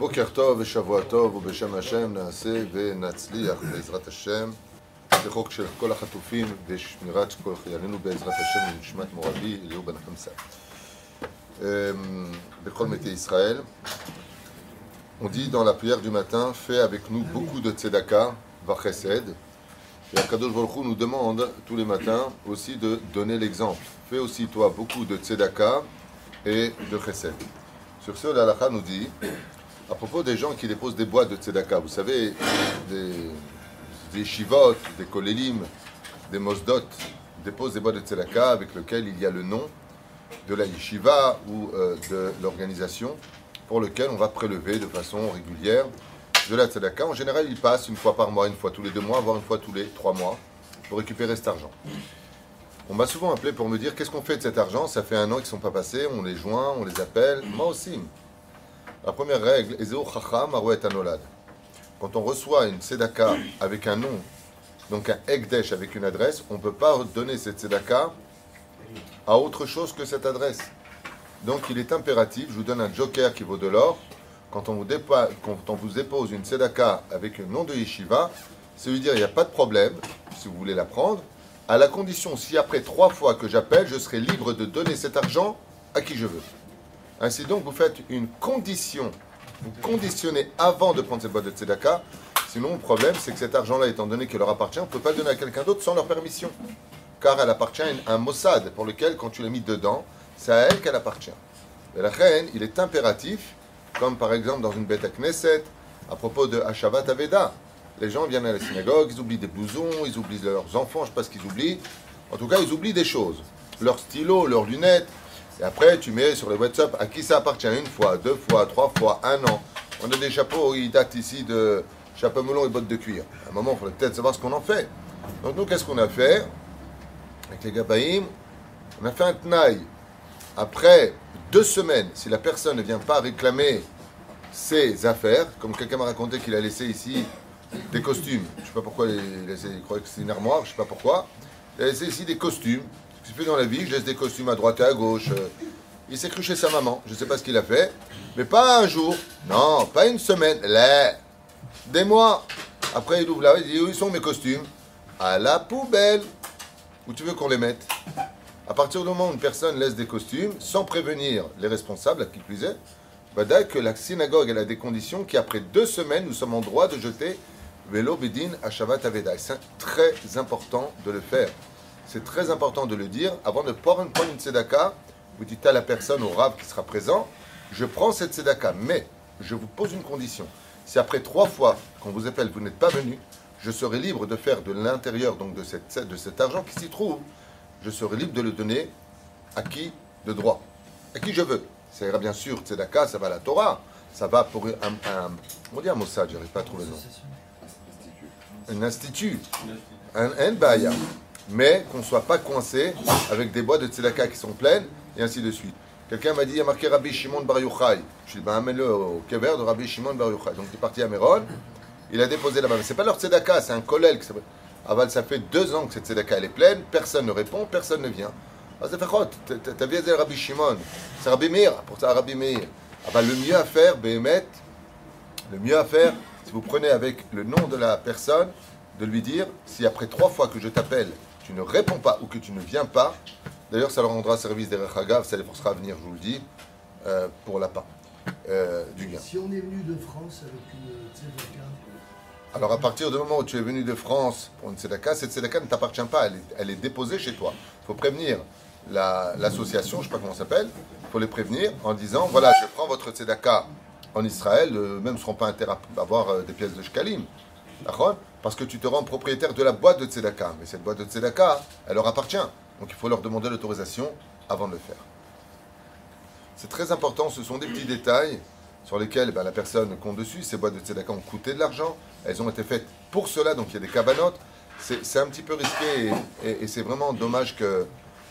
בוקר טוב ושבוע טוב ובשם השם נעשה ונצליח בעזרת השם. זה חוק של כל החטופים ושמירת כל חיילינו בעזרת השם לנשמת מורבי אליהו בן החמסה. בכל מתי ישראל. On dit dans la prière du matin, fais avec nous beaucoup de tzedaka, vachesed. Et Akadosh Baruch Hu nous demande tous les matins aussi de donner l'exemple. Fais aussi toi beaucoup de tzedaka et de chesed. Sur ce, l'Alacha nous dit, à propos des gens qui déposent des boîtes de tzedaka, vous savez, des, shivot, des kolelim, des mosdot, déposent des boîtes de tzedaka avec lesquelles il y a le nom de la yeshiva ou euh, de l'organisation pour lequel on va prélever de façon régulière de la tzedaka. En général, il passe une fois par mois, une fois tous les deux mois, voire une fois tous les trois mois pour récupérer cet argent. On m'a souvent appelé pour me dire qu'est-ce qu'on fait de cet argent? Ça fait un an qu'ils ne sont pas passés, on les joint, on les appelle. Moi aussi. La première règle, Anolad. Quand on reçoit une tzedaka avec un nom, donc un Ekdesh avec une adresse, on ne peut pas donner cette tzedaka à autre chose que cette adresse. Donc il est impératif, je vous donne un joker qui vaut de l'or, quand on vous, dépose une tzedaka avec un nom de yeshiva, c'est lui dire il n'y a pas de problème, si vous voulez la prendre, à la condition, si après trois fois que j'appelle, je serai libre de donner cet argent à qui je veux. Ainsi donc, vous faites une condition, vous conditionnez avant de prendre cette boîte de tzedaka, sinon le problème c'est que cet argent-là, étant donné qu'il leur appartient, on ne peut pas le donner à quelqu'un d'autre sans leur permission. Car elle appartient à un Mossad, pour lequel, quand tu l'as mis dedans, c'est à elle qu'elle appartient. Et la reine, il est impératif, comme par exemple dans une bête à Knesset, à propos de Hashavat Aveda. Les gens viennent à la synagogue, ils oublient des blousons, ils oublient leurs enfants, je ne sais pas ce qu'ils oublient. En tout cas, ils oublient des choses. Leurs stylos, leurs lunettes. Et après, tu mets sur les WhatsApp à qui ça appartient une fois, deux fois, trois fois, un an. On a des chapeaux, ils datent ici de chapeau melon et bottes de cuir. À un moment, il faudrait peut-être savoir ce qu'on en fait. Donc nous, qu'est-ce qu'on a fait Avec les gabaïm, on a fait un tnaï. Après deux semaines, si la personne ne vient pas réclamer ses affaires, comme quelqu'un m'a raconté qu'il a laissé ici des costumes. Je ne sais pas pourquoi il, il croyait que c'est une armoire, je ne sais pas pourquoi. Il a laissé ici des costumes. Je fais dans la vie, je laisse des costumes à droite et à gauche. Il s'est cru chez sa maman, je ne sais pas ce qu'il a fait. Mais pas un jour, non, pas une semaine, là, des mois. Après, il ouvre là, il dit, où sont mes costumes? À la poubelle. Où tu veux qu'on les mette? À partir du moment où une personne laisse des costumes, sans prévenir les responsables, à qui plus est, bah, que la synagogue a des conditions qui, après deux semaines, nous sommes en droit de jeter Velo Bedin à Shabbat Aveda. C'est très important de le faire. C'est très important de le dire. Avant de prendre une tzedaka, vous dites à la personne, au rave qui sera présent, je prends cette tzedaka, mais je vous pose une condition. Si après trois fois qu'on vous appelle, vous n'êtes pas venu, je serai libre de faire de l'intérieur donc de, cette, de cet argent qui s'y trouve, je serai libre de le donner à qui de droit, à qui je veux. Ça ira bien sûr, tzedaka, ça va à la Torah, ça va pour un, un on dit un Mossad, je n'arrive pas à trouver le nom. Un institut, un, un mais qu'on ne soit pas coincé avec des boîtes de tzedaka qui sont pleines, et ainsi de suite. Quelqu'un m'a dit, il y a marqué Rabbi Shimon Bar Yochai. Je lui ai dit, ben, amène-le au kever de Rabbi Shimon Bar Yochai. Donc il est parti à Méron, il a déposé là-bas. Mais ce n'est pas leur tzedaka, c'est un collègue. Aval, ça fait deux ans que cette tzedaka elle est pleine, personne ne répond, personne ne vient. Ah, t'as vu Rabbi Shimon, c'est Rabbi Meir, pour ça Rabbi Meir. Aval, le mieux à faire, Behemet, le mieux à faire, si vous prenez avec le nom de la personne, de lui dire, si après trois fois que je t'appelle, tu ne réponds pas ou que tu ne viens pas, d'ailleurs ça leur rendra service des Rechagav, ça les forcera à venir, je vous le dis, euh, pour la part euh, du gain. Si on est venu de France avec une tzedaka alors à partir du moment où tu es venu de France pour une tzedaka, cette tzedaka ne t'appartient pas, elle est, déposée chez toi. Il faut prévenir l'association, je ne sais pas comment s'appelle, il faut les prévenir en disant, voilà, je prends votre tzedaka en Israël, euh, même ne seront pas intérêts à avoir euh, des pièces de shkalim. Parce que tu te rends propriétaire de la boîte de tzedaka. Mais cette boîte de tzedaka, elle leur appartient. Donc il faut leur demander l'autorisation avant de le faire. C'est très important, ce sont des petits détails sur lesquels ben, la personne compte dessus. Ces boîtes de tzedaka ont coûté de l'argent, elles ont été faites pour cela, donc il y a des cabanotes. C'est un petit peu risqué et, c'est vraiment dommage que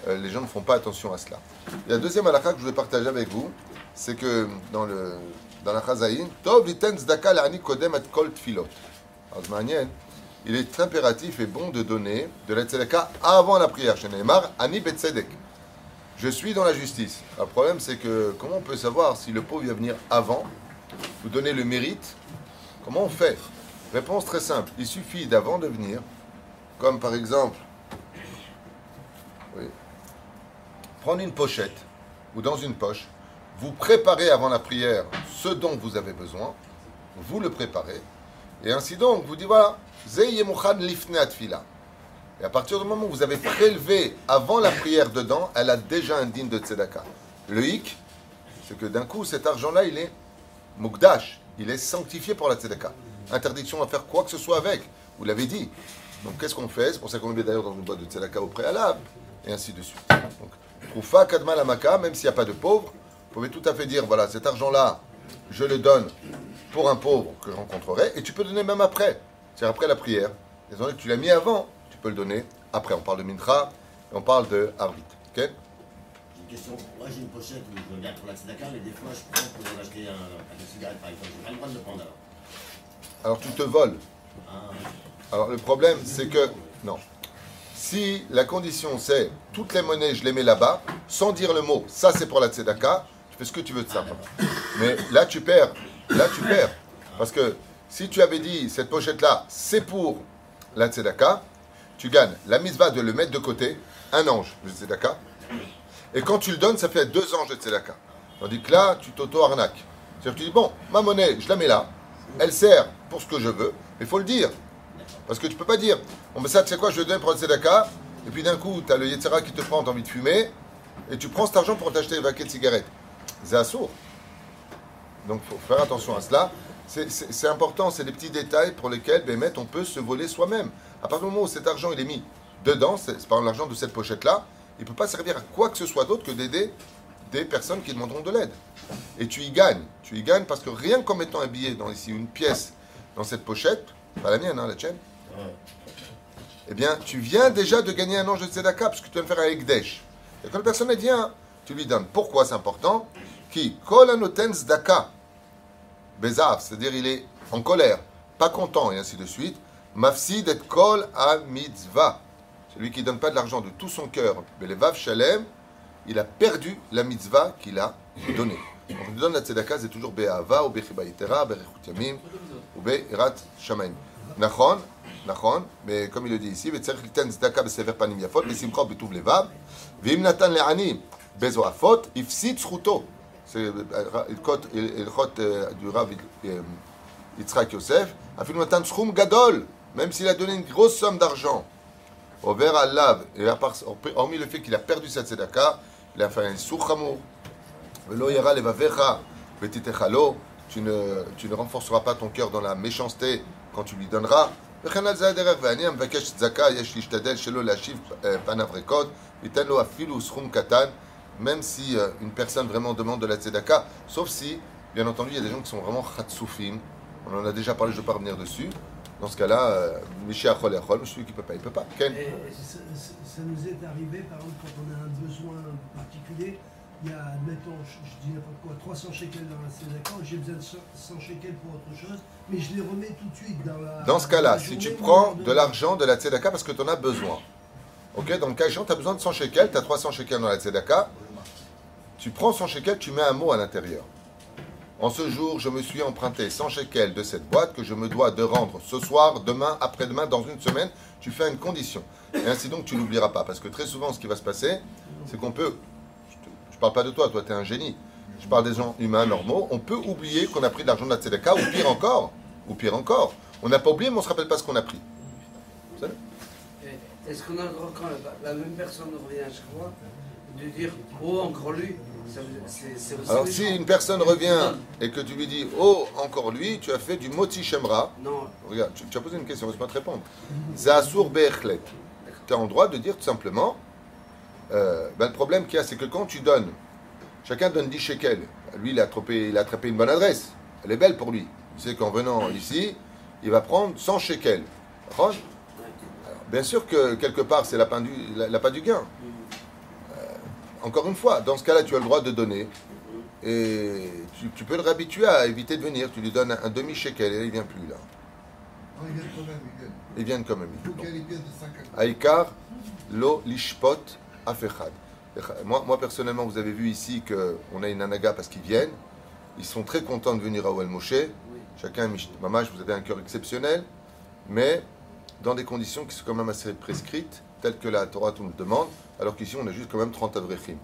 euh, les gens ne font pas attention à cela. la deuxième halakha que je voulais partager avec vous, c'est que dans le dans la Chazaïn, Tov liten kodem et kol. Il est impératif et bon de donner de la avant la prière. Neymar, ani. Je suis dans la justice. Le problème, c'est que comment on peut savoir si le pauvre va venir avant vous donner le mérite, comment on fait? Réponse très simple. Il suffit d'avant de venir, comme par exemple, prendre une pochette ou dans une poche, vous préparez avant la prière ce dont vous avez besoin, vous le préparez, et ainsi donc, vous dites voilà, et à partir du moment où vous avez prélevé avant la prière dedans, elle a déjà un digne de tzedaka. Le hic, c'est que d'un coup, cet argent-là, il est mukdash, il est sanctifié pour la tzedaka. Interdiction à faire quoi que ce soit avec, vous l'avez dit. Donc qu'est-ce qu'on fait? C'est pour ça qu'on le met d'ailleurs dans une boîte de tzedaka au préalable, et ainsi de suite. Donc, Troufa Kadma Lamaka, même s'il n'y a pas de pauvre, vous pouvez tout à fait dire voilà, cet argent-là, je le donne pour un pauvre que je rencontrerai, et tu peux donner même après, c'est après la prière. Désolé, tu l'as mis avant, tu peux le donner après. On parle de Mintra, et on parle de Arvit. Ok? J'ai une question. Moi, j'ai une pochette où je regarde pour la tzedaka, mais des fois, je prends pour acheter un, un cigarette, par exemple. J'ai pas le droit de le prendre alors. Alors tu te voles. Ah, Alors le problème, c'est que, non. Si la condition c'est toutes les monnaies, je les mets là-bas, sans dire le mot, ça c'est pour la tzedaka, fais ce que tu veux de ça. Mais là tu perds, là tu perds. Parce que si tu avais dit cette pochette-là, c'est pour la tzedaka, tu gagnes la mitzvah de le mettre de côté, un ange de tzedaka, et quand tu le donnes, ça fait deux anges de tzedaka. Tandis que là, tu t'auto-arnaques. C'est-à-dire que tu dis, bon, ma monnaie, je la mets là, elle sert pour ce que je veux, mais il faut le dire. Parce que tu peux pas dire, bon, mais ça, tu sais quoi, je donne pour le tzedaka, et puis d'un coup, tu as le Yetzera qui te prend, tu envie de fumer, et tu prends cet argent pour t'acheter un paquet de cigarettes. C'est assourd. Donc, il faut faire attention à cela. C'est- important, c'est des petits détails pour lesquels, Bémet, on peut se voler soi-même. À partir du moment où cet argent il est mis dedans, c'est par exemple l'argent de cette pochette-là, il ne peut pas servir à quoi que ce soit d'autre que d'aider des personnes qui demanderont de l'aide. Et tu y gagnes. Tu y gagnes parce que rien qu'en mettant un billet dans ici, une pièce dans cette pochette, pas la mienne, hein, la tienne, eh bien, tu viens déjà de gagner un ange de tzedaka parce que tu viens de faire un ekdesh. Et quand la personne elle vient, tu lui donnes. Pourquoi c'est important? Qui? Kolanotens daka. Bezav, c'est-à-dire il est en colère, pas content, et ainsi de suite. Mafsid et kol a mitzvah. Celui qui ne donne pas de l'argent de tout son cœur, Belevav Shalem, il a perdu la mitzvah qu'il a donnée. Donc, on donne la tzedaka, c'est toujours Be'ava, ou Be'chibayitera, Be'rechut Yamim, ou Be'erat Shamaim. Nachon, Nachon, mais comme il le dit ici, Be'tzerch liten tzedaka be'sever panim yafot, be'simcha be'tuv levav, ve'im natan le'anim. בזועפות, הפסיד זכותו. C'est הלכות הלכות, אה, du Rav אה, יצחק יוסף, אפילו נתן סכום גדול, même s'il a donné une grosse somme d'argent. Over alav, et à part- hormis le fait qu'il a perdu cette tzedaka, il a fait un sourd Velo yara levavecha vetitechalo, tu ne, tu ne renforceras pas ton cœur dans la méchanceté quand tu lui donneras. וכן על זה הדרך, ואני המבקש צדקה, יש להשתדל שלא להשיב אה, פניו ריקות, ייתן לו אפילו סכום קטן, même si euh, une personne vraiment demande de la tzedaka, sauf si, bien entendu, il y a des gens qui sont vraiment khatsoufim, on en a déjà parlé, je ne vais pas revenir dessus. Dans ce cas-là, euh, Michi achol achol, celui qui ne peut pas, il ne peut pas. Ken Et ça, nous est arrivé, par exemple, quand on a un besoin particulier, il y a, admettons, je, dis n'importe quoi, 300 shekels dans la d'accord, j'ai besoin de 100 100 shekels pour autre chose, mais je les remets tout de suite dans la. Dans ce cas-là, si tu prends de l'argent de la tzedaka parce que tu en as besoin, ok, dans le cas échéant, tu as besoin de 100 shekels, tu as 300 shekels dans la tzedaka, tu prends 100 shekels, tu mets un mot à l'intérieur. En ce jour, je me suis emprunté 100 shekels de cette boîte que je me dois de rendre ce soir, demain, après-demain, dans une semaine. Tu fais une condition. Et ainsi donc, tu n'oublieras pas. Parce que très souvent, ce qui va se passer, c'est qu'on peut. Je ne parle pas de toi, toi, tu es un génie. Je parle des gens humains normaux. On peut oublier qu'on a pris de l'argent de la tzedaka, ou pire encore, ou pire encore, on n'a pas oublié, mais on ne se rappelle pas ce qu'on a pris. Est-ce qu'on a le la même personne revient à chaque fois de dire oh encore lui Alors, si une personne revient et que tu lui dis Oh, encore lui, tu as fait du moti shemra. Non, Regarde, tu, tu as posé une question, laisse-moi te répondre. Zasour Be'echlet. Tu as le droit de dire tout simplement euh, ben, le problème qu'il y a, c'est que quand tu donnes, chacun donne 10 shekels. Lui, il a, attrapé, il a attrapé une bonne adresse. Elle est belle pour lui. Il sait qu'en venant ici, il va prendre 100 shekels. Alors, Bien sûr que quelque part, c'est du, la- l'appât du gain. Encore une fois, dans ce cas-là, tu as le droit de donner. Et tu, tu peux le réhabituer à éviter de venir. Tu lui donnes un, un demi-shekel et il ne vient plus là. Non, il vient quand même, il vient. Ils viennent Il faut même. vienne de 5 à Aïkar, lo lishpot afechad. Moi, moi, personnellement, vous avez vu ici qu'on a une anaga parce qu'ils viennent. Ils sont très contents de venir à Oel Moshe. Chacun, Mamash, vous avez un cœur exceptionnel, mais dans des conditions qui sont quand même assez prescrites, telles que la Torah nous le demande, alors qu'ici on a juste quand même 30 avrechim.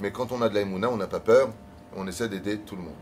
Mais quand on a de la Emouna, on n'a pas peur, on essaie d'aider tout le monde.